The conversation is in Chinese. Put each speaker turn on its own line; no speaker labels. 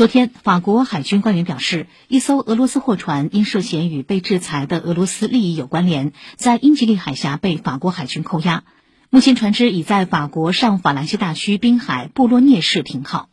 昨天法国海军官员表示一艘俄罗斯货船因涉嫌与被制裁的俄罗斯利益有关联在英吉利海峡被法国海军扣押。目前船只已在法国上法兰西大区滨海布洛涅市停靠。